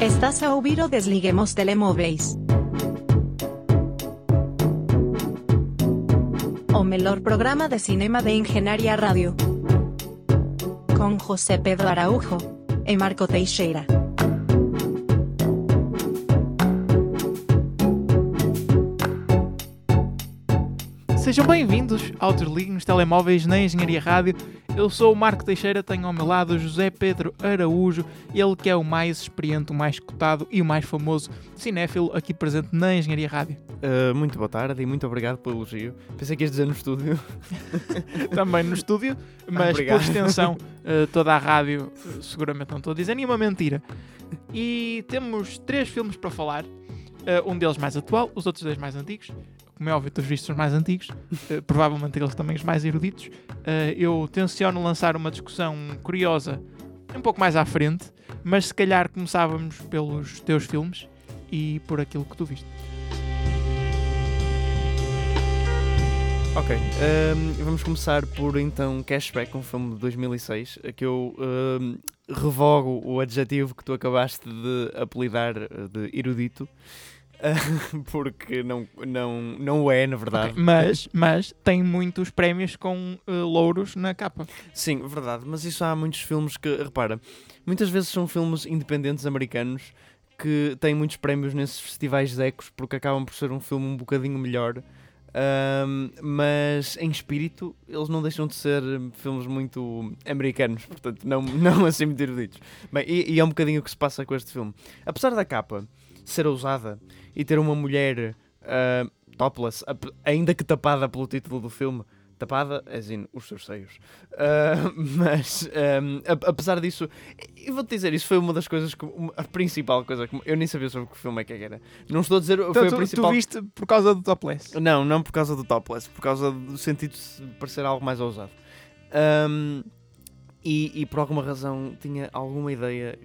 Estás a ouvir o Desliguemos Telemóveis. O melhor programa de cinema de Engenharia Rádio. Com José Pedro Araújo e Marco Teixeira. Sejam bem-vindos ao Desligue nos Telemóveis na Engenharia Rádio. Eu sou o Marco Teixeira, tenho ao meu lado o José Pedro Araújo, ele que é o mais experiente, o mais cotado e o mais famoso cinéfilo aqui presente na Engenharia Rádio. Uh, muito boa tarde e muito obrigado pelo elogio. Pensei que ias dizer no estúdio. Também no estúdio, mas Obrigado. por extensão, uh, toda a rádio, uh, seguramente não estou a dizer nenhuma mentira. E temos três filmes para falar, uh, um deles mais atual, os outros dois mais antigos. Como é óbvio, todos vistos os mais antigos, uh, provavelmente eles também os mais eruditos. Uh, eu tenciono lançar uma discussão curiosa um pouco mais à frente, mas se calhar começávamos pelos teus filmes e por aquilo que tu viste. Ok, um, vamos começar por então Cashback, um filme de 2006, que eu um, revogo o adjetivo que tu acabaste de apelidar uh, de erudito, porque não, não, não é, na verdade. Ok, Mas, mas tem muitos prémios com uh, louros na capa. Sim, verdade, mas isso há muitos filmes que, repara, muitas vezes são filmes independentes americanos que têm muitos prémios nesses festivais de ecos porque acabam por ser um filme um bocadinho melhor. Ahm, mas em espírito eles não deixam de ser filmes muito americanos, portanto, não, não assim muito eruditos. Bem, e, e é um bocadinho o que se passa com este filme. Apesar da capa ser ousada e ter uma mulher ah, topless, ainda que tapada pelo título do filme, tapada, é assim, os seus seios. Ah, mas, ahm, a- apesar disso, e vou-te dizer, isso foi uma das coisas, que, a principal coisa que eu nem sabia sobre que filme é que era. Não estou a dizer, foi Então, a tu, principal. tu viste por causa do topless. Não, não por causa do topless, por causa do sentido de parecer algo mais ousado. Ahm, e, e por alguma razão tinha alguma ideia,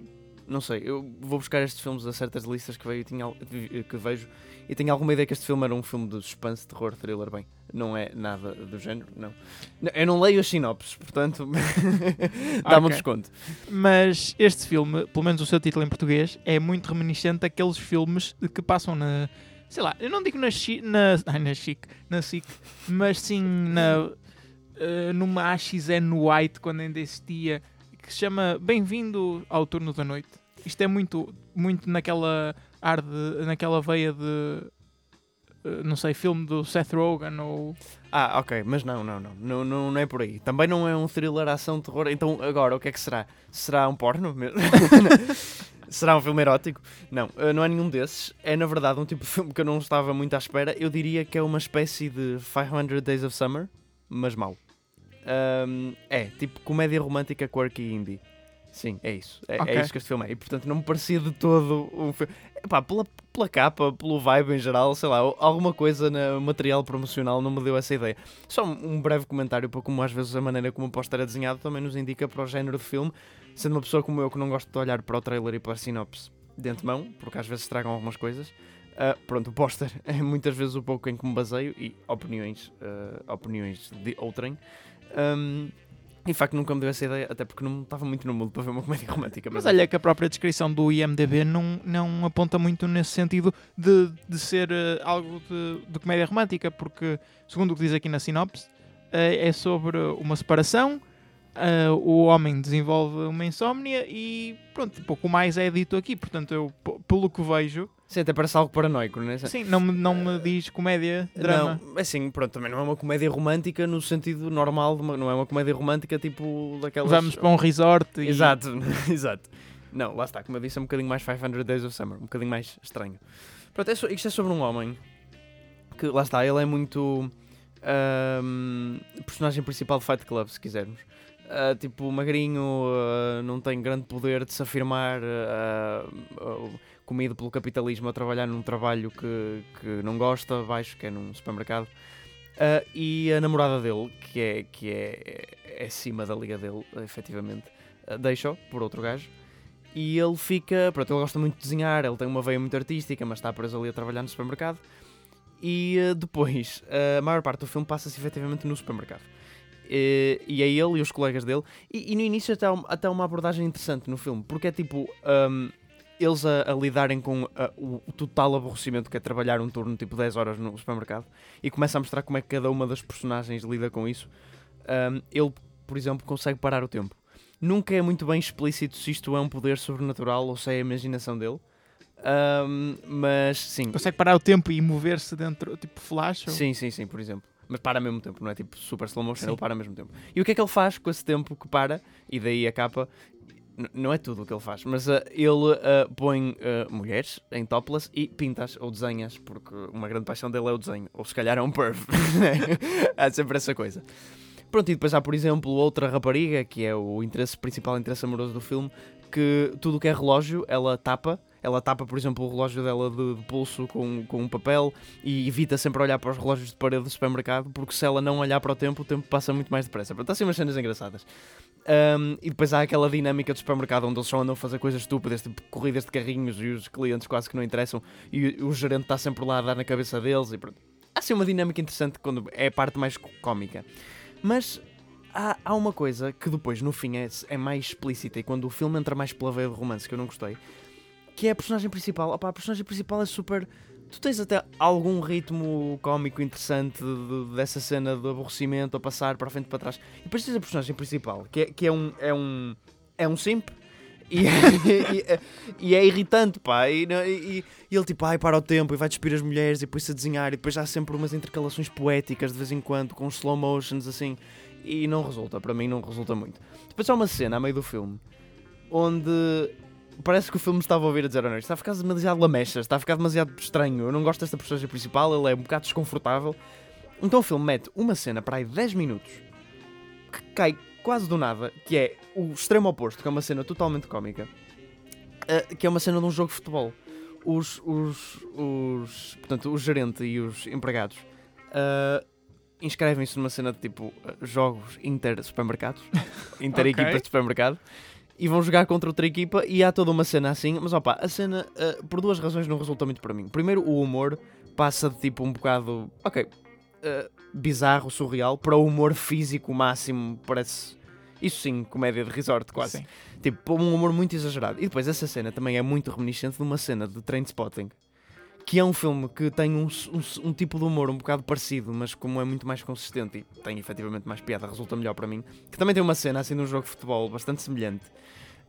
não sei, eu vou buscar estes filmes a certas listas que, veio, tinha, que vejo e tenho alguma ideia que este filme era um filme de suspense, terror, thriller, bem, não é nada do género, não. Eu não leio as sinopses, portanto, dá-me um Ok. desconto. Mas este filme, pelo menos o seu título em português, é muito reminiscente daqueles filmes que passam na. Sei lá, eu não digo na Chic, na, ai, na Chic, na SIC, mas sim na, eh, numa AXN White, quando ainda existia, que se chama Bem-vindo ao Turno da Noite. Isto é muito, muito naquela ar de, naquela veia de, eh, não sei, filme do Seth Rogen ou... Ah, ok, mas não, não, não, não, não, não é por aí. Também não é um thriller, ação, terror. Então, agora, o que é que será? Será um porno? será um filme erótico? Não, eh, não é nenhum desses. É, na verdade, um tipo de filme que eu não estava muito à espera. Eu diria que é uma espécie de 500 Days of Summer, mas mau. Ahm, é, tipo comédia romântica quirky indie. Sim, é isso. É, é Ok. isso que este filme é. E, portanto, não me parecia de todo um filme... Epá, pela, pela capa, pelo vibe em geral, sei lá, alguma coisa no material promocional não me deu essa ideia. Só um um breve comentário para como às vezes a maneira como o póster é desenhado também nos indica para o género de filme, sendo uma pessoa como eu que não gosto de olhar para o trailer e para a sinopse de antemão, porque às vezes estragam algumas coisas. ah, pronto, o póster é muitas vezes o pouco em que me baseio e opiniões, ah, opiniões de outrem. Ahm, e de facto nunca me deu essa ideia, até porque não estava muito no mundo para ver uma comédia romântica. Mas olha que a própria descrição do IMDB não, não aponta muito nesse sentido de, de ser eh, algo de, de comédia romântica, porque, segundo o que diz aqui na sinopse, eh, é sobre uma separação, eh, o homem desenvolve uma insómnia e pronto, pouco mais é dito aqui. Portanto, eu, pelo que vejo, Sim, até parece algo paranoico, não é? sim, não me, não me diz comédia, drama. Não, assim, pronto, também não é uma comédia romântica no sentido normal, uma- não é uma comédia romântica tipo daquelas... Vamos para um resort e... Exato, exato. Não, lá está, como eu disse, é um bocadinho mais 500 Days of Summer, um bocadinho mais estranho. Pronto, é so- isto é sobre um homem que, lá está, ele é muito ahm, personagem principal de Fight Club, se quisermos. Ah, tipo, magrinho, ah, não tem grande poder de se afirmar, ah, comido pelo capitalismo a trabalhar num trabalho que, que não gosta, baixo, que é num supermercado. Ah, e a namorada dele, que é, que é, é acima da liga dele, efetivamente, ah, deixa-o por outro gajo. E ele fica, pronto, ele gosta muito de desenhar, ele tem uma veia muito artística, mas está preso ali a trabalhar no supermercado. E ah, depois, a maior parte do filme passa-se efetivamente no supermercado. E, e é ele e os colegas dele. E, e no início até, um- até uma abordagem interessante no filme, porque é tipo. ahm, eles a, a lidarem com a- o, o total aborrecimento que é trabalhar um turno tipo 10 horas no supermercado e começa a mostrar como é que cada uma das personagens lida com isso. Um, ele, por exemplo, consegue parar o tempo. Nunca é muito bem explícito se isto é um poder sobrenatural ou se é a imaginação dele. Um, mas sim, Consegue parar o tempo e mover-se dentro, tipo flash? ou- Sim, sim, sim, por exemplo. Mas para ao mesmo tempo, não é tipo super slow motion, Sim. ele para ao mesmo tempo. E o que é que ele faz com esse tempo que para? E daí a capa. Não é tudo o que ele faz, mas ah, ele ah, põe ah, mulheres em topless e pintas ou desenhas, porque uma grande paixão dele é o desenho. Ou se calhar é um perv. né? há sempre essa coisa. Pronto, e depois há, por exemplo, outra rapariga, que é o interesse principal interesse amoroso do filme, que tudo o que é relógio, ela tapa. Ela tapa, por exemplo, o relógio dela de, de pulso com, com um papel e evita sempre olhar para os relógios de parede do supermercado, porque se ela não olhar para o tempo, o tempo passa muito mais depressa. Portanto, há assim umas cenas engraçadas. Um, e depois há aquela dinâmica do supermercado onde eles só andam a fazer coisas estúpidas, tipo corridas de carrinhos e os clientes quase que não interessam e o, gerente está sempre lá a dar na cabeça deles. E pronto. Há assim uma dinâmica interessante quando é a parte mais có- cómica. Mas há, há uma coisa que depois, no fim, é, é mais explícita e quando o filme entra mais pela veia de romance, que eu não gostei, que é a personagem principal. Opa, a personagem principal é super. Tu tens até algum ritmo cómico interessante de- de- dessa cena de aborrecimento a passar para a frente para trás. E depois tens a personagem principal, que é, que é um. É um, é um simp. E, e, é- e é irritante, pá. E, e- ele tipo, ai, para o tempo e vai despir as mulheres e depois a desenhar. E depois há sempre umas intercalações poéticas de vez em quando, com slow motions assim. E não resulta, para mim não resulta muito. Depois há uma cena a meio do filme onde parece que o filme estava a ouvir a dizer: Olha, está a ficar demasiado lamechas, está a ficar demasiado estranho. Eu não gosto desta personagem principal, ele é um bocado desconfortável. Então o filme mete uma cena para aí 10 minutos que cai quase do nada, que é o extremo oposto, que é uma cena totalmente cómica, eh, que é uma cena de um jogo de futebol. Os, os, os, portanto, o gerente e os empregados eh, inscrevem-se numa cena de tipo eh, jogos inter-supermercados, inter-equipas de supermercado, e vão jogar contra outra equipa e há toda uma cena assim, mas opa, a cena eh, por duas razões não resulta muito para mim. Primeiro, o humor passa de tipo um bocado, ok, eh, bizarro, surreal, para o humor físico máximo, parece. Isso sim, comédia de resort, quase. Sim. Tipo, um humor muito exagerado. E depois essa cena também é muito reminiscente de uma cena de Trainspotting, que é um filme que tem um, um- um tipo de humor um bocado parecido, mas como é muito mais consistente e tem efetivamente mais piada, resulta melhor para mim. Que também tem uma cena assim de um jogo de futebol bastante semelhante.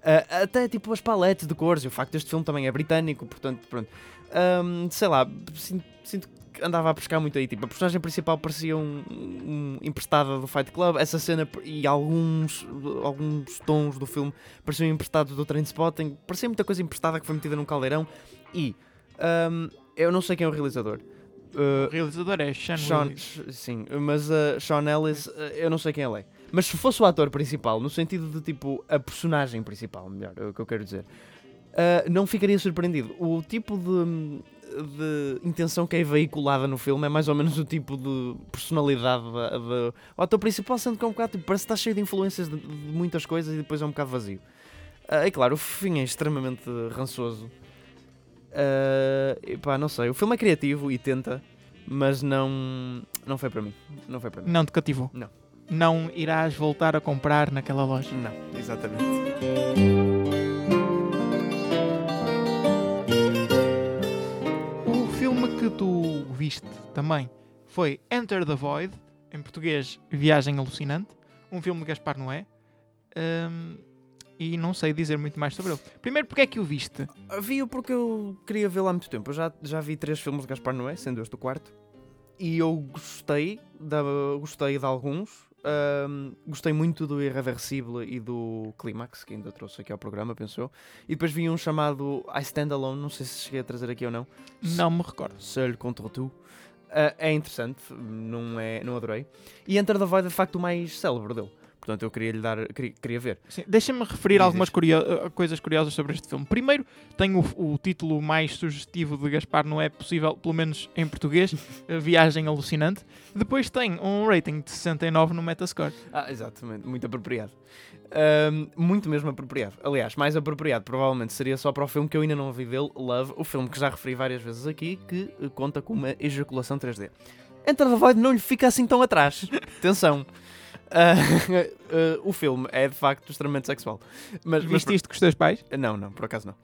Ah, até tipo as paletes de cores, e o facto deste filme também é britânico, portanto, pronto. Ahm, sei lá, sinto, sinto que andava a pescar muito aí. Tipo, a personagem principal parecia um, um emprestada do Fight Club, essa cena e alguns, alguns tons do filme pareciam emprestados do Trainspotting, parecia muita coisa emprestada que foi metida num caldeirão. E ahm, eu não sei quem é o realizador. Uh, O realizador é Sean, Sean, Willis. Sim, mas uh, Sean Ellis, uh, eu não sei quem ele é. Mas se fosse o ator principal, no sentido de tipo a personagem principal, melhor, é o que eu quero dizer, uh, não ficaria surpreendido. O tipo de, de intenção que é veiculada no filme é mais ou menos o tipo de personalidade da, da- o ator principal, sendo que é um bocado tipo, parece que está cheio de influências de, de muitas coisas e depois é um bocado vazio. E claro, o fim é extremamente rançoso. Uh, e pá, não sei. O filme é criativo e tenta, mas não, não foi para mim. Não foi para mim. Não te cativou? Não. Não irás voltar a comprar naquela loja? Não, exatamente. O filme que tu viste também foi Enter the Void, em português Viagem Alucinante, um filme de Gaspar Noé. Hum, e não sei dizer muito mais sobre ele. Primeiro, porque é que o viste? Vi-o porque eu queria vê-lo há muito tempo. Eu já, já vi três filmes de Gaspar Noé, sendo este o quarto. E eu gostei, da, gostei de alguns. Ahm, gostei muito do Irreversible e do Clímax, que ainda trouxe aqui ao programa, pensou. E depois vi um chamado I Stand Alone, não sei se cheguei a trazer aqui ou não. Não me recordo. Seul contre tu. Ah, é interessante, não, é, não adorei. E Enter the Void é de facto o mais célebre dele. Portanto, eu queria lhe dar, queria, queria ver. Deixa-me referir Diz algumas curio- uh, coisas curiosas sobre este filme. Primeiro, tem o, o título mais sugestivo de Gaspar Noé possível, pelo menos em português, uh, Viagem Alucinante. Depois tem um rating de 69 no Metascore. Ah, exatamente, muito apropriado. Ahm, muito mesmo apropriado. Aliás, mais apropriado provavelmente seria só para o filme que eu ainda não vi dele, Love, o filme que já referi várias vezes aqui, que eh, conta com uma ejaculação 3D. Enter the Void não lhe fica assim tão atrás. Atenção. Ah, ah, o filme é de facto extremamente sexual. Mas, mas Viste isto com os teus pais? não, não, por acaso não.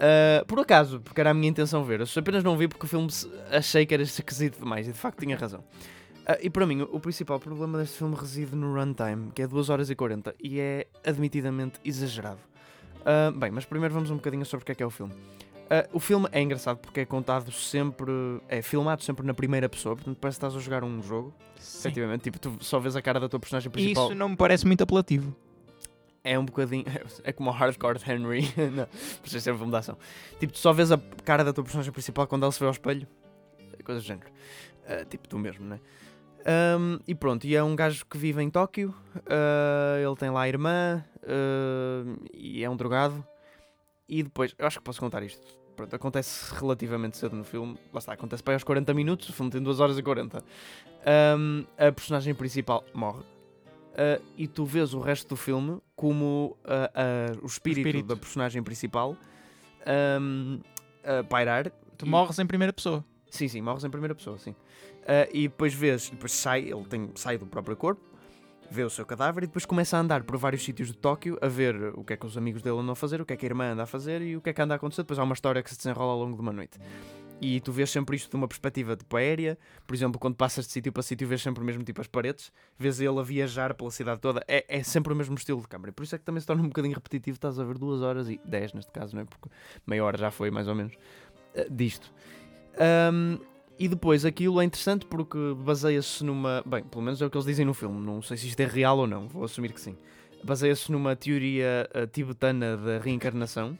Uh, por acaso, porque era a minha intenção ver. Eu apenas não vi porque o filme achei que era esquisito demais e de facto tinha razão. Uh, e para mim, o principal problema deste filme reside no runtime, que é 2 horas e 40 e é admitidamente exagerado. Uh, bem, mas primeiro vamos um bocadinho sobre o que é que é o filme. Uh, o filme é engraçado porque é contado sempre, é filmado sempre na primeira pessoa, portanto parece que estás a jogar um jogo, Sim. efetivamente. Tipo, tu só vês a cara da tua personagem principal. Isso não me parece muito apelativo. É um bocadinho. É como o Hardcore Henry. não, isso é um filme de ação. Tipo, tu só vês a cara da tua personagem principal quando ela se vê ao espelho. Coisa do género. Ah, tipo, tu mesmo, né? Ahm, e pronto, e é um gajo que vive em Tóquio. ah, ele tem lá a irmã. e é um drogado. E depois, eu acho que posso contar isto. Pronto, acontece relativamente cedo no filme. Lá está, acontece para aí aos 40 minutos. O filme tem 2 horas e 40. Ahm, a personagem principal morre. Uh, e tu vês o resto do filme como uh, uh, o, espírito espírito. da personagem principal um, pairar. Tu E- morres em primeira pessoa. Sim, sim, morres em primeira pessoa, sim. E depois vês, depois sai, ele tem, sai do próprio corpo, vê o seu cadáver e depois começa a andar por vários sítios de Tóquio a ver o que é que os amigos dele andam a fazer, o que é que a irmã anda a fazer e o que é que anda a acontecer. Depois há uma história que se desenrola ao longo de uma noite. E tu vês sempre isto de uma perspectiva tipo aérea. Por exemplo, quando passas de sítio para sítio, vês sempre o mesmo tipo as paredes, vês ele a viajar pela cidade toda. É, é sempre o mesmo estilo de câmara. Por isso é que também se torna um bocadinho repetitivo. Estás a ver duas horas e dez neste caso, não é? Porque meia hora já foi mais ou menos eh, disto. Ahm, e depois aquilo é interessante porque baseia-se numa. Bem, pelo menos é o que eles dizem no filme. Não sei se isto é real ou não, vou assumir que sim. Baseia-se numa teoria eh, tibetana da reencarnação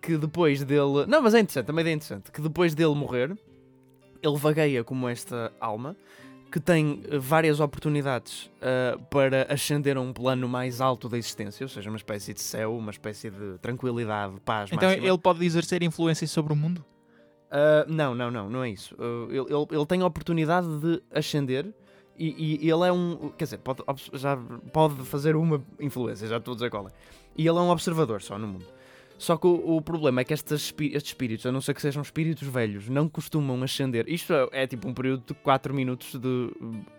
que depois dele. Não, mas é interessante, também é interessante. Que depois dele morrer, ele vagueia como esta alma que tem eh, várias oportunidades eh, para ascender a um plano mais alto da existência, ou seja, uma espécie de céu, uma espécie de tranquilidade, paz. Então máxima. ele pode exercer influência sobre o mundo? Uh, não, não, não, não é isso. Uh, ele, ele, ele tem a oportunidade de ascender e, e ele é um. Quer dizer, pode, já pode fazer uma influência, já estou a dizer qual é. E ele é um observador só no mundo. Só que o, o problema é que estes, estes espíritos, a não ser que sejam espíritos velhos, não costumam ascender. Isto é, é tipo um período de 4 minutos de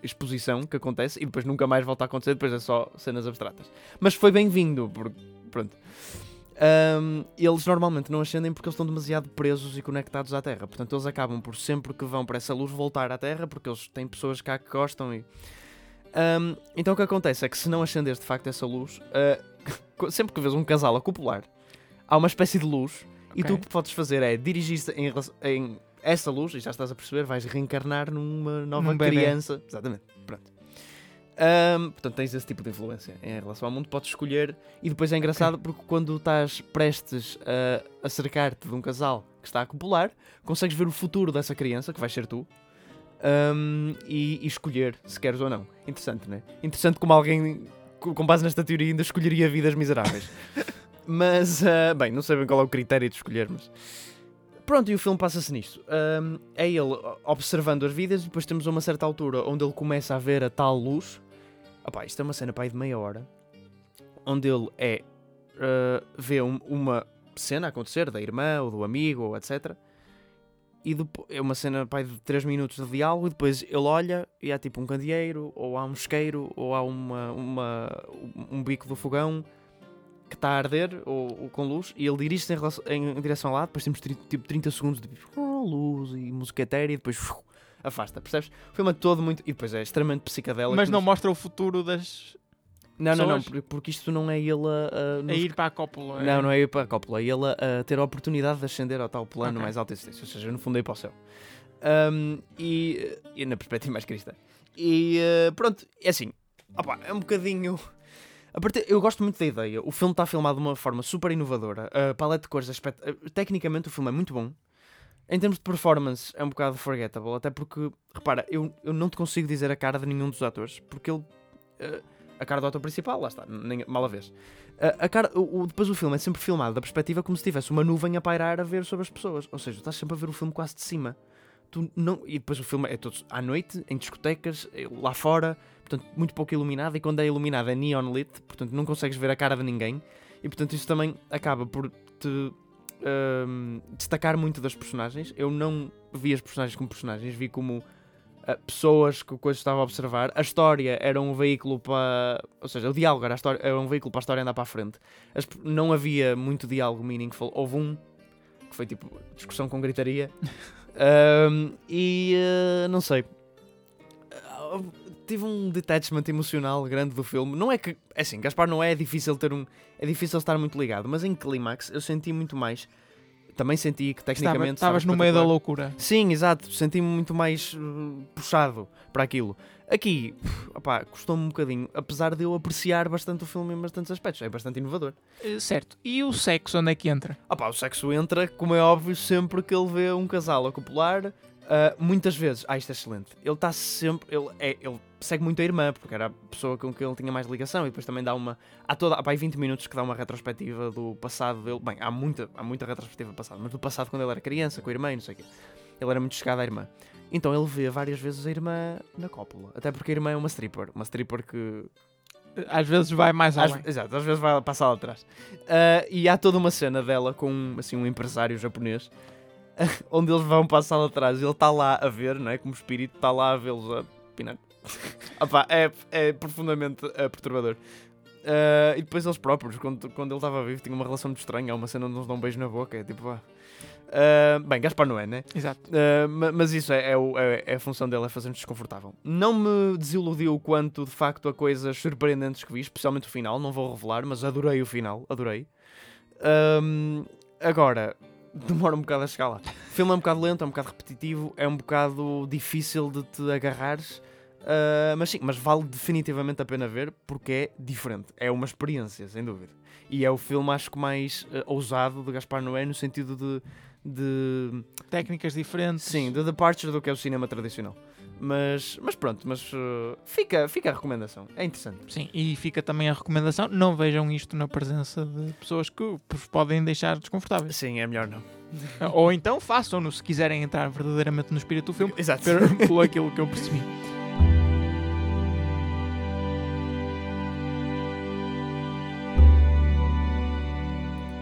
exposição que acontece e depois nunca mais volta a acontecer, depois é só cenas abstratas. Mas foi bem-vindo, porque. Pronto. Ahm, eles normalmente não ascendem porque eles estão demasiado presos e conectados à Terra. Portanto, eles acabam por sempre que vão para essa luz voltar à Terra porque eles têm pessoas cá que gostam. E... Ahm, então o que acontece é que se não ascenderes de facto essa luz, ah, sempre que vês um casal a copular, há uma espécie de luz e tu o que podes fazer é dirigir-te em, em essa luz, e já estás a perceber, vais reencarnar numa nova Num criança. Exatamente, pronto. Ahm, portanto, tens esse tipo de influência em relação ao mundo, podes escolher. E depois é engraçado porque quando estás prestes a acercar-te de um casal que está a copular, consegues ver o futuro dessa criança, que vai ser tu, ahm, e, e escolher se queres ou não. Interessante, não é? Interessante como alguém, co- com base nesta teoria, ainda escolheria vidas miseráveis. mas, ah, bem, não sei bem qual é o critério de escolher, mas. Pronto, e o filme passa-se nisto. Ahm, é ele observando as vidas e depois temos uma certa altura onde ele começa a ver a tal luz. Opá, isto é uma cena para aí de meia hora. Onde ele é. ah, vê um- uma cena a acontecer da irmã ou do amigo ou etc. E depois, é uma cena aí de 3 minutos de diálogo e depois ele olha e há tipo um candeeiro, ou há um isqueiro, ou há uma, uma, um bico do fogão que está a arder ou, ou com luz e ele dirige-se em, em direção lá, depois temos tipo 30 segundos de oh, luz e música etérea e depois afasta, percebes? O filme é todo muito. E depois é extremamente psicadélico. Mas não mostra o futuro das. Não, não, não, porque isto não é ele a. a- nos- ir para a cópula. Não, não é ir para a cópula, é ele a, a ter a oportunidade de ascender ao tal plano Ok. mais alto existência, ou seja, no fundo é ir para o céu. Ahm, e, e na perspectiva mais cristã. E eh, pronto, é assim, opá, é um bocadinho. A partir, eu gosto muito da ideia. O filme está filmado de uma forma super inovadora. A paleta de cores, é espet- eh, tecnicamente, o filme é muito bom. Em termos de performance, é um bocado forgettable. Até porque, repara, eu, eu não te consigo dizer a cara de nenhum dos atores. Porque ele. eh, a cara do ator principal, lá está, nem, mal a vez. A, a cara, o, o- depois o filme é sempre filmado da perspectiva como se tivesse uma nuvem a pairar a ver sobre as pessoas. Ou seja, estás sempre a ver o filme quase de cima. Tu não, e depois o filme é todo à noite, em discotecas, eh, lá fora, portanto, muito pouco iluminado. E quando é iluminado é neon lit, portanto, não consegues ver a cara de ninguém. E portanto, isso também acaba por te ahm, destacar muito das personagens. Eu não vi as personagens como personagens, vi como ah, pessoas que o coisa estava a observar. A história era um veículo para. Ou seja, o diálogo era, a história, era um veículo para a história andar para a frente. As não havia muito diálogo meaningful. Houve um que foi tipo discussão com gritaria. Ahm, e eh, não sei. Tive um detachment emocional grande do filme. Não é que. É assim, Gaspar não é difícil ter um. É difícil estar muito ligado, mas em Clímax eu senti muito mais. Também senti que tecnicamente. Estavas estava no meio da loucura. Sim, exato. Senti-me muito mais uh, puxado para aquilo. Aqui, opá, custou-me um bocadinho, apesar de eu apreciar bastante o filme em bastantes aspectos. É bastante inovador. Eh, Certo. E o sexo, onde é que entra? Opá, o sexo entra, como é óbvio, sempre que ele vê um casal a copular. ah, muitas vezes, ah, isto é excelente. Ele está sempre. Ele, é, ele segue muito a irmã, porque era a pessoa com quem ele tinha mais ligação, e depois também dá uma. Há toda. Há pá, aí 20 minutos que dá uma retrospectiva do passado dele. Bem, há muita, há muita retrospectiva do passado, mas do passado quando ele era criança, com a irmã e não sei o quê. Ele era muito chegado à irmã. Então ele vê várias vezes a irmã na cópula. Até porque a irmã é uma stripper. Uma stripper que Às vezes vai mais às, além. exato, às vezes vai passar lá atrás. Ah, e há toda uma cena dela com assim, um empresário japonês onde eles vão para a sala atrás e ele está lá a ver, não é? Como espírito, está lá a vê-los a pinar. Opá, é, é profundamente ah, perturbador. Ah, e depois eles próprios, quando, quando ele estava vivo, tinham uma relação muito estranha. Há uma cena onde eles dão um beijo na boca. É tipo, ah. Ah, bem, Gaspar não é, né? Exato. Uh, ma- mas isso é, é, é- é a função dele, é fazer-nos desconfortável. Não me desiludiu quanto de facto a coisas surpreendentes que vi, especialmente o final, não vou revelar, mas adorei o final, adorei. Um, agora, demora um bocado a chegar lá. O filme é um bocado lento, é um bocado repetitivo, é um bocado difícil de te agarrares. Uh, mas sim, mas vale definitivamente a pena ver porque é diferente. É uma experiência, sem dúvida. E é o filme, acho que mais uh, ousado de Gaspar Noé no sentido de- de Técnicas diferentes. Sim, de departure do que é o cinema tradicional. Mas, mas pronto, mas uh, fica, fica a recomendação. É interessante. Sim, e fica também a recomendação: não vejam isto na presença de pessoas que vos podem deixar desconfortáveis. Sim, é melhor não. Ou então façam-no se quiserem entrar verdadeiramente no espírito do filme, Exato. pelo aquilo que eu percebi.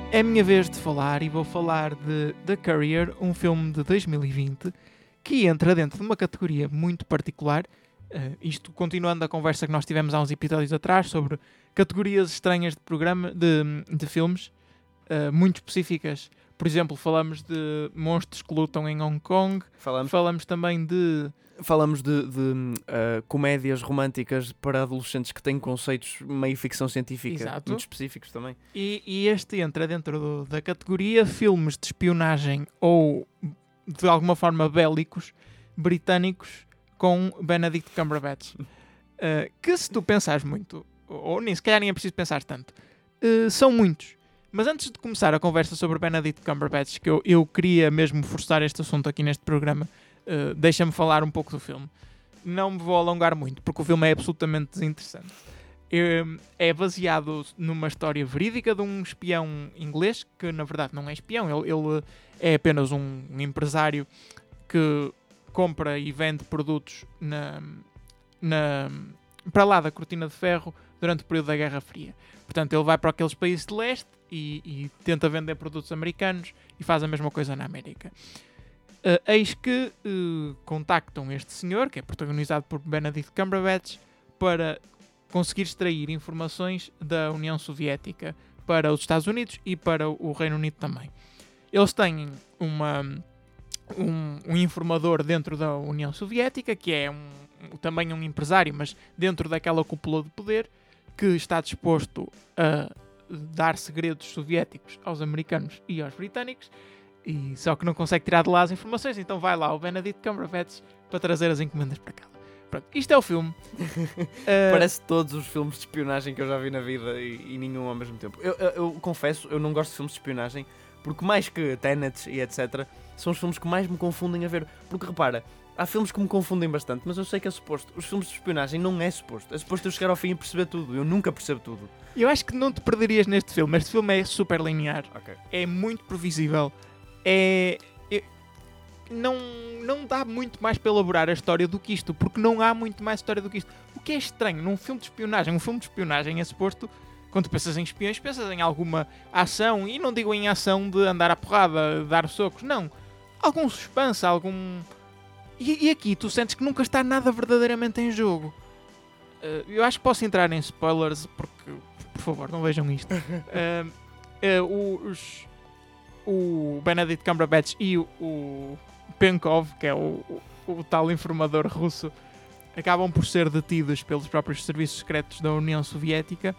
É a minha vez de falar e vou falar de The Courier, um filme de 2020 que entra dentro de uma categoria muito particular. Eh, isto continuando a conversa que nós tivemos há uns episódios atrás sobre categorias estranhas de programa de, de filmes eh, muito específicas. Por exemplo, falamos de monstros que lutam em Hong Kong, Falamos, falamos também de falamos de, de, uh, comédias românticas para adolescentes que têm conceitos meio ficção científica Exato. muito específicos também. E, e este entra dentro do- da categoria filmes de espionagem ou de alguma forma bélicos britânicos com Benedict Cumberbatch. Uh, que se tu pensares muito, ou nem se calhar nem é preciso pensar tanto, uh, são muitos. Mas antes de começar a conversa sobre Benedict Cumberbatch, que eu, eu queria mesmo forçar este assunto aqui neste programa, uh, deixa-me falar um pouco do filme. Não me vou alongar muito, porque o filme é absolutamente desinteressante. Eh, é baseado numa história verídica de um espião inglês, que na verdade não é espião, ele, ele é apenas um, um empresário que compra e vende produtos na, na, para lá da cortina de ferro durante o período da Guerra Fria. Portanto, ele vai para aqueles países de leste e, e tenta vender produtos americanos e faz a mesma coisa na América. Eh, eis que eh, contactam este senhor, que é protagonizado por Benedict Cumberbatch, para conseguir extrair informações da União Soviética para os Estados Unidos e para o Reino Unido também. Eles têm uma, um, um informador dentro da União Soviética, que é um, também um empresário, mas dentro daquela cúpula de poder, que está disposto a dar segredos soviéticos aos americanos e aos britânicos, e só que não consegue tirar de lá as informações, então vai lá o Benedict Cumberbatch para trazer as encomendas para casa. Pronto, isto é o filme. Uh, Parece todos os filmes de espionagem que eu já vi na vida e, e nenhum ao mesmo tempo. Eu, eu- eu confesso, eu não gosto de filmes de espionagem porque mais que Tenet e etc, são os filmes que mais me confundem a ver. Porque repara, há filmes que me confundem bastante, mas eu sei que é suposto. Os filmes de espionagem não é suposto. É suposto eu chegar ao fim e perceber tudo. Eu nunca percebo tudo. Eu acho que não te perderias neste filme. Este filme é super linear, Ok. é muito previsível, é. é- não, não dá muito mais para elaborar a história do que isto, porque não há muito mais história do que isto. O que é estranho num filme de espionagem, um filme de espionagem é suposto, quando pensas em espiões, pensas em alguma ação, e não digo em ação de andar à porrada, dar socos, não. Algum suspense, algum. E, e aqui tu sentes que nunca está nada verdadeiramente em jogo. Uh, eu acho que posso entrar em spoilers, porque, por favor, não vejam isto. Uh, uh, os, o Benedict Cumberbatch e o, o Penkov, que é o, o, o tal informador russo, acabam por ser detidos pelos próprios serviços secretos da União Soviética.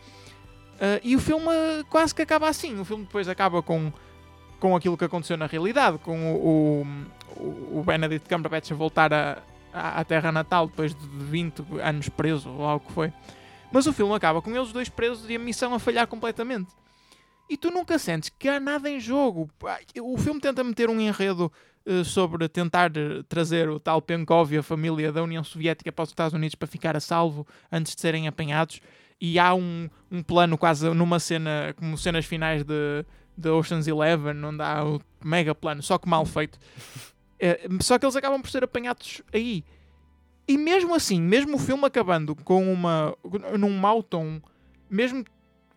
Uh, e o filme quase que acaba assim. O filme depois acaba com, com aquilo que aconteceu na realidade, com o, o, o Benedict Cumberbatch a voltar a, à, à terra natal depois de 20 anos preso, ou algo que foi. Mas o filme acaba com eles dois presos e a missão a falhar completamente. E tu nunca sentes que há nada em jogo. O filme tenta meter um enredo uh, sobre tentar uh, trazer o tal Penkov e a família da União Soviética para os Estados Unidos para ficar a salvo antes de serem apanhados. E há um, um plano quase numa cena, como cenas finais de, de Ocean's Eleven, onde há o mega plano, só que mal feito. Uh, só que eles acabam por ser apanhados aí. E mesmo assim, mesmo o filme acabando com uma num mau tom, mesmo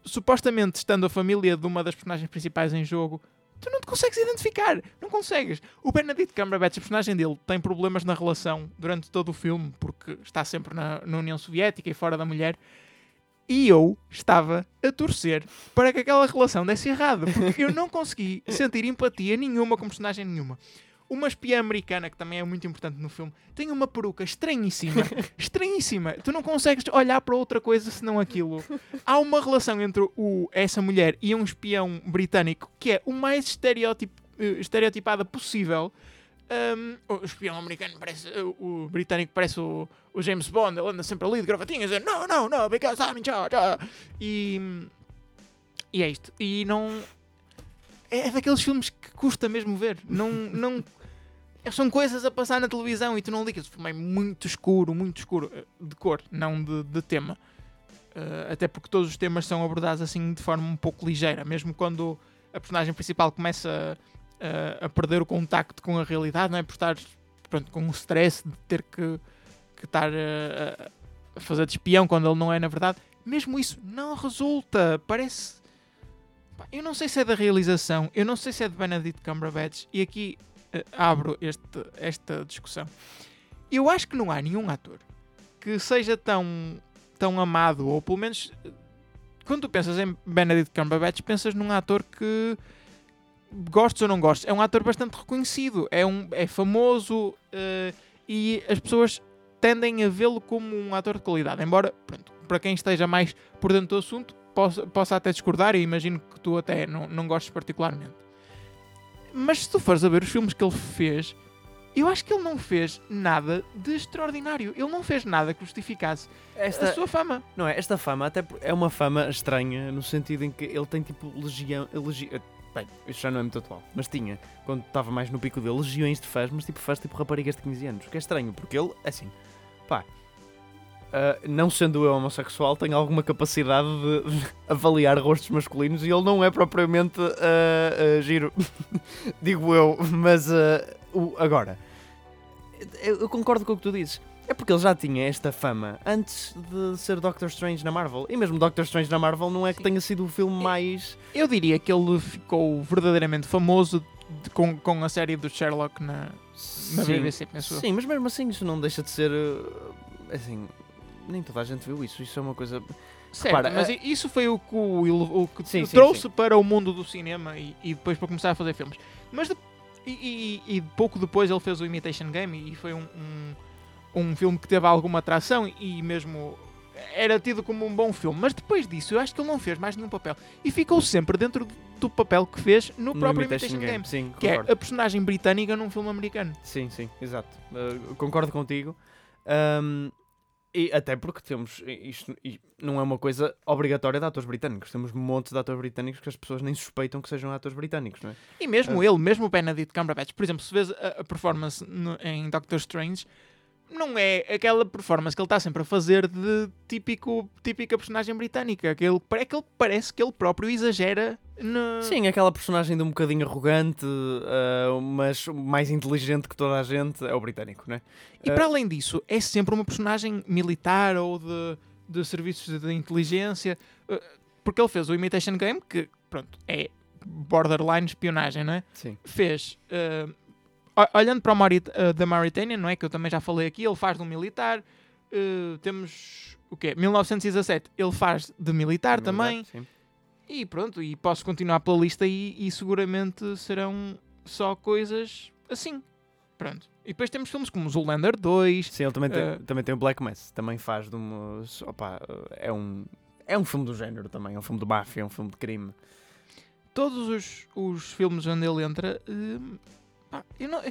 supostamente estando a família de uma das personagens principais em jogo, tu não te consegues identificar. Não consegues. O Benedict Cumberbatch, a personagem dele, tem problemas na relação durante todo o filme, porque está sempre na, na União Soviética e fora da mulher. E eu estava a torcer para que aquela relação desse errado, porque eu não consegui sentir empatia nenhuma com personagem nenhuma. Uma espiã americana, que também é muito importante no filme, tem uma peruca estranhíssima. estranhíssima. Tu não consegues olhar para outra coisa senão aquilo. Há uma relação entre o, essa mulher e um espião britânico que é o mais estereotip, eh, estereotipada possível. Um, o espião americano parece. O, britânico parece o, o, James Bond, ele anda sempre ali de gravatinhas a dizer no, no, no, because I'm in charge. E, e é isto. E não. É daqueles filmes que custa mesmo ver. Não. não são coisas a passar na televisão e tu não ligas. O filme é muito escuro, muito escuro. Eh, de cor, não de, de tema. Uh, até porque todos os temas são abordados assim de forma um pouco ligeira. Mesmo quando a personagem principal começa a, a perder o contacto com a realidade, não é? Por estar pronto, com o stress de ter que, que estar a, a fazer de espião quando ele não é, na verdade. Mesmo isso não resulta. Parece. Eu não sei se é da realização, eu não sei se é de Benedict Cumberbatch, e aqui abro este, esta discussão. Eu acho que não há nenhum ator que seja tão, tão amado, ou pelo menos quando tu pensas em Benedict Cumberbatch, pensas num ator que gostes ou não gostes, é um ator bastante reconhecido, é, um, é famoso uh, e as pessoas tendem a vê-lo como um ator de qualidade. Embora, pronto, para quem esteja mais por dentro do assunto, possa, possa até discordar e imagino que tu até não, não gostes particularmente. Mas se tu fores a ver os filmes que ele fez, eu acho que ele não fez nada de extraordinário. Ele não fez nada que justificasse esta, a sua fama. Não é? Esta fama até é uma fama estranha, no sentido em que ele tem tipo legião. Legi, bem, isso já não é muito atual, mas tinha, quando estava mais no pico dele, legiões de fãs, mas tipo fãs tipo raparigas de 15 anos. O que é estranho, porque ele, assim, pá, Uh, não sendo eu homossexual, tenho alguma capacidade de, de avaliar rostos masculinos e ele não é propriamente uh, uh, giro, digo eu, mas o, agora, eu, eu, concordo com o que tu dizes. É porque ele já tinha esta fama antes de ser Doctor Strange na Marvel. E mesmo Doctor Strange na Marvel não é que Sim. tenha sido o filme mais. Eu diria que ele ficou verdadeiramente famoso de, com, com a série do Sherlock na, na Sim, BBC, Sim, mas mesmo assim isso não deixa de ser. Assim, nem toda a gente viu isso. Isso é uma coisa. Certo, Repara, mas é... isso foi o que, o, o que sim, trouxe sim, sim. para o mundo do cinema e, e, depois para começar a fazer filmes. Mas de, e, e, e, pouco depois ele fez o Imitation Game e foi um, um, um, filme que teve alguma atração e mesmo era tido como um bom filme. Mas depois disso eu acho que ele não fez mais nenhum papel e ficou sempre dentro do papel que fez no, no próprio Imitation, Imitation Game, Sim, que concordo. é a personagem britânica num filme americano. Sim, sim, exato. Uh, concordo contigo. Um, e até porque temos, isto, não é uma coisa obrigatória de atores britânicos. Temos montes de atores britânicos que as pessoas nem suspeitam que sejam atores britânicos, não é? E mesmo uh, ele, mesmo o Benedict Cumberbatch, por exemplo, se vês a, a performance no, em Doctor Strange, não é aquela performance que ele está sempre a fazer de típico, típica personagem britânica. Que ele, é que ele parece que ele próprio exagera. No... Sim, aquela personagem de um bocadinho arrogante, uh, mas mais inteligente que toda a gente é o britânico, não é? E uh... para além disso, é sempre uma personagem militar ou de, de serviços de inteligência. Uh, porque ele fez o Imitation Game, que pronto, é borderline espionagem, não é? Sim. Fez olhando para o Maurit uh, da Mauritânia, não é? Que eu também já falei aqui, ele faz de um militar. Uh, temos o quê? 1917, ele faz de militar também. Sim. E pronto, e posso continuar pela lista e, e seguramente serão só coisas assim. Pronto. E depois temos filmes como Zoolander 2. Sim, ele também tem, Eh, também tem o Black Mass. Também faz de uma. Opa, é um. É um filme do género também. É um filme de máfia, é um filme de crime. Todos os, os filmes onde ele entra. Pá, não-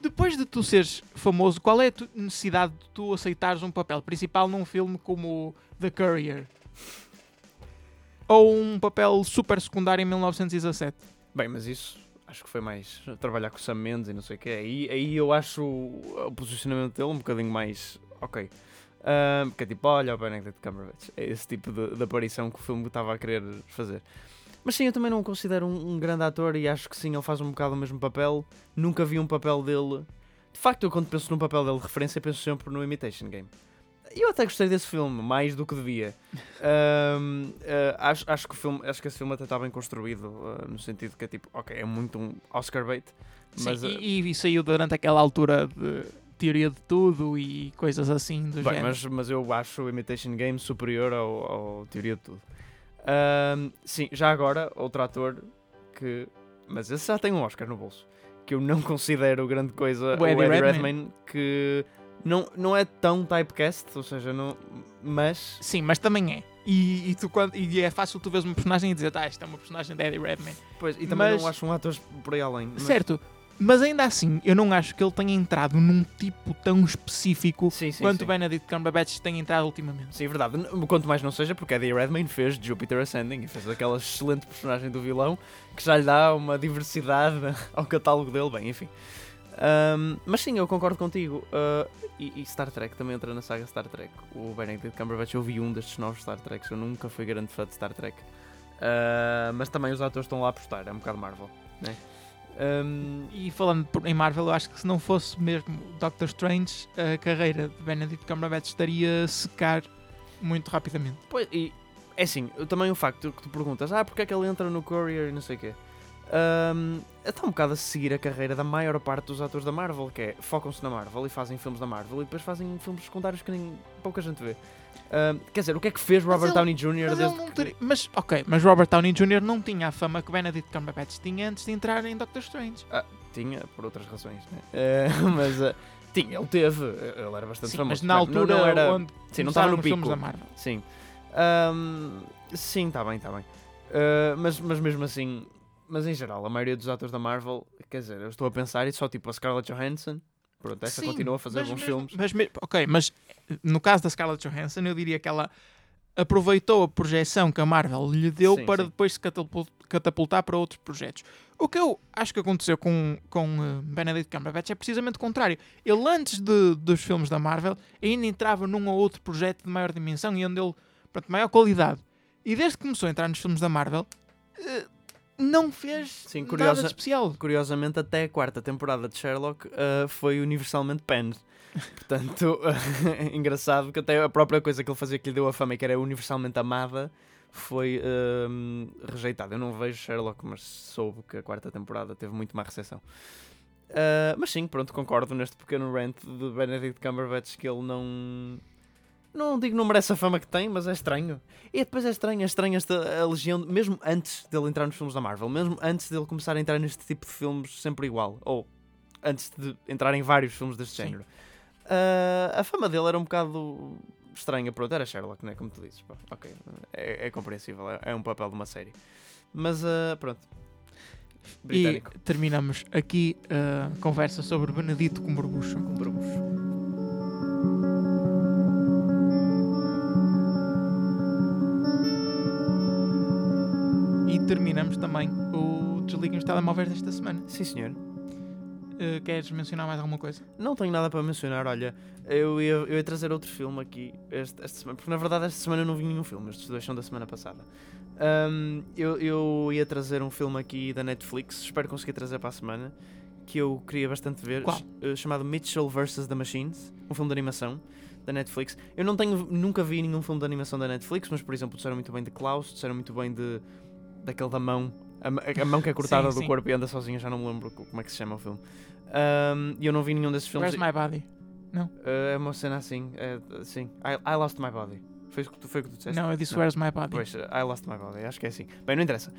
depois de tu seres famoso, qual é a necessidade de tu aceitares um papel principal num filme como The Courier? Ou um papel super secundário em 1917? Bem, mas isso acho que foi mais trabalhar com o Sam Mendes e não sei o que. Aí, aí eu acho o, posicionamento dele um bocadinho mais. Ok. Ahm, que é tipo, olha o Benedict Cumberbatch. É esse tipo de, de aparição que o filme estava a querer fazer. Mas sim, eu também não o considero um, um grande ator e acho que sim, ele faz um bocado o mesmo papel. Nunca vi um papel dele. De facto, eu quando penso num papel dele de referência, penso sempre no Imitation Game. E eu até gostei desse filme, mais do que devia. Ahm, ah, acho, acho, que o filme, acho que esse filme até está bem construído, ah, no sentido que é tipo, ok, é muito um Oscar bait, mas Sim, ah, e, e saiu durante aquela altura de teoria de tudo e coisas assim do Bem, género. mas, mas eu acho o Imitation Game superior ao, ao Teoria de Tudo. Ahm, sim, já agora, outro ator que. Mas esse já tem um Oscar no bolso. Que eu não considero grande coisa. O Eddie Redmayne, que não, não é tão typecast, ou seja, não. Mas. Sim, mas também é. E, e, tu, quando, e é fácil tu veres uma personagem e dizer, ah, esta é uma personagem de Eddie Redmayne. Pois, e também Mas- não acho um ator por aí além. mas- Certo, mas ainda assim, eu não acho que ele tenha entrado num tipo tão específico Sim, sim, quanto sim. o Benedict Cumberbatch tem entrado ultimamente. Sim, é verdade. Quanto mais não seja, porque Eddie Redmayne fez Jupiter Ascending e fez aquela excelente personagem do vilão que já lhe dá uma diversidade ao catálogo dele. Bem, enfim. Ahm, mas sim, eu concordo contigo. Ah, e, e Star Trek também entra na saga Star Trek. O Benedict Cumberbatch, eu vi um destes novos Star Treks. Eu nunca fui grande fã de Star Trek. Ah, mas também os atores estão lá a apostar. É um bocado Marvel. Né? Ahm, E falando em Marvel, eu acho que se não fosse mesmo Doctor Strange, a carreira de Benedict Cumberbatch estaria a secar muito rapidamente. Pois, e é assim, também o facto que tu perguntas, ah, porque é que ele entra no Courier e não sei o quê. Ahm, está um bocado a seguir a carreira da maior parte dos atores da Marvel, que é focam-se na Marvel e fazem filmes da Marvel e depois fazem filmes secundários que nem pouca gente vê. Ahm, quer dizer, o que é que fez Robert Downey Jr. Mas, desde que... mas, ok, mas Robert Downey Jr. não tinha a fama que Benedict Cumberbatch tinha antes de entrar em Doctor Strange. Tinha, por outras razões, né? Ah, mas ah, tinha, ele teve, ele era bastante Sim, famoso. mas na Bem, não- altura não era- onde sim, não estava no pico. da Marvel. Sim. Ahm, sim, está bem, está bem. Ah, mas, mas mesmo assim, mas em geral, a maioria dos atores da Marvel, quer dizer, eu estou a pensar e só tipo a Scarlett Johansson, pronto, essa Sim, continua a fazer mas bons filmes. Mas, ok, mas no caso da Scarlett Johansson, eu diria que ela aproveitou a projeção que a Marvel lhe deu Sim, para sim. depois se catapul- catapultar para outros projetos. O que eu acho que aconteceu com, com eh, Benedict Cumberbatch é precisamente o contrário. Ele, antes de- dos filmes da Marvel, ainda entrava num ou outro projeto de maior dimensão e onde ele, pronto, maior qualidade. E desde que começou a entrar nos filmes da Marvel, eh, não fez Sim, nada curiosa- de especial. Curiosamente, até a quarta temporada de Sherlock ah, foi universalmente panned. Portanto, engraçado que até a própria coisa que ele fazia que lhe deu a fama e que era universalmente amada foi ahm, rejeitada. Eu não vejo Sherlock, mas soube que a quarta temporada teve muito má recepção. Ah, mas sim, pronto, concordo neste pequeno rant de Benedict Cumberbatch que ele não. Não digo não merece a fama que tem, mas é estranho. E depois é estranho, é estranho esta a legião, mesmo antes dele entrar nos filmes da Marvel, mesmo antes dele começar a entrar neste tipo de filmes sempre igual, ou antes de entrar em vários filmes deste Sim. género. Ah, a fama dele era um bocado estranha, pronto, era Sherlock, né? Como tu dizes, pá, ok, é, é compreensível, é, é um papel de uma série. Mas ah, pronto, britânico. E terminamos aqui a conversa sobre Benedito Cumberbucho. Cumberbucho. Terminamos também o Desliguem os Telemóveis desta semana. Sim, senhor. Uh, queres mencionar mais alguma coisa? Não tenho nada para mencionar, olha, eu ia, eu ia trazer outro filme aqui este- esta semana, porque na verdade esta semana eu não vi nenhum filme, estes dois são da semana passada. Ahm, eu, eu ia trazer um filme aqui da Netflix, espero conseguir trazer para a semana, que eu queria bastante ver, Qual? eh, chamado Mitchell vs. The Machines, um filme de animação da Netflix. Eu não tenho, nunca vi nenhum filme de animação da Netflix, mas por exemplo, disseram muito bem de Klaus, disseram muito bem de daquele da mão, a, a mão que é cortada Sim, do sim. corpo e anda sozinha, já não me lembro co- como é que se chama o filme. E eu não vi nenhum desses filmes. Where's My Body? Uh, é uma cena assim, é, sim. I, I Lost My Body. Foi foi o que tu disseste? Não, eu disse Não. Where's My Body. Pois, I lost my body, acho que é assim. Bem, não interessa.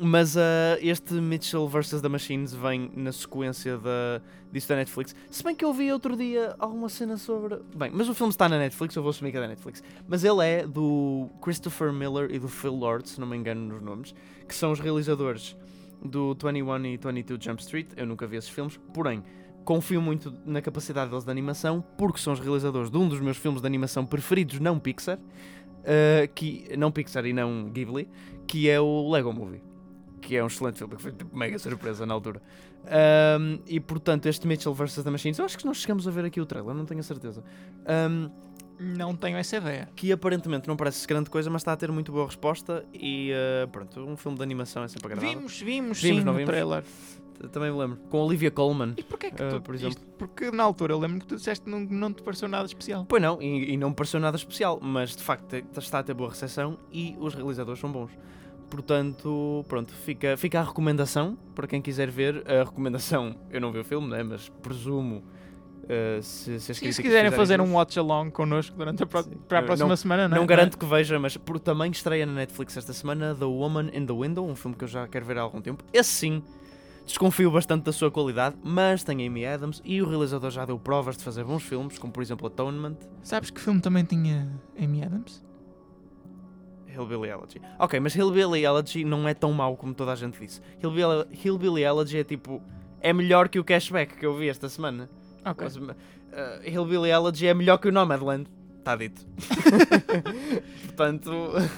Mas ah, este Mitchell vs. The Machines vem na sequência da, disso da Netflix. Se bem que eu vi outro dia alguma cena sobre. Bem, mas o filme está na Netflix, eu vou assumir que é da Netflix. Mas ele é do Christopher Miller e do Phil Lord, se não me engano nos nomes, que são os realizadores do 21 e 22 Jump Street. Eu nunca vi esses filmes, porém. Confio muito na capacidade deles de animação, porque são os realizadores de um dos meus filmes de animação preferidos, não Pixar, uh, que, não Pixar e não Ghibli, que é o Lego Movie. Que é um excelente filme, que foi tipo, mega surpresa na altura. Um, e portanto, este Mitchell vs. The Machines, eu acho que nós chegamos a ver aqui o trailer, não tenho a certeza. Um, Não tenho essa ideia. que aparentemente não parece grande coisa, mas está a ter muito boa resposta. E uh, pronto, um filme de animação é sempre agradável. Vimos, vimos, Vimos, sim, não vimos? trailer. Também me lembro. Com Olivia Colman. E porquê que Ah, tu, por exemplo. isto- porque na altura eu lembro que tu disseste que não, não te pareceu nada especial. Pois não, e, e não me pareceu nada especial, mas de facto está a ter boa recepção e os realizadores são bons. Portanto, pronto, fica, fica a recomendação para quem quiser ver. A recomendação, eu não vi o filme, né, mas presumo. eh, se, se, Sim, se quiserem fazer um watch along connosco durante a, pro- para a próxima não- semana, não, Não é? garanto que veja, mas por, também estreia na Netflix esta semana The Woman in the Window, um filme que eu já quero ver há algum tempo. Esse sim, desconfio bastante da sua qualidade, mas tem Amy Adams e o realizador já deu provas de fazer bons filmes, como por exemplo Atonement, Sabes que filme também tinha Amy Adams? Hillbilly Elegy. Ok, mas Hillbilly Elegy não é tão mau como toda a gente disse. Hillbilly, Hillbilly Elegy é tipo. É melhor que o Cashback que eu vi esta semana. Ok. Mas, uh, Hillbilly Elegy é melhor que o Nomadland. Está dito. Portanto.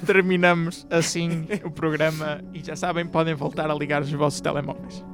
Terminamos assim o programa e já sabem, podem voltar a ligar os vossos telemóveis.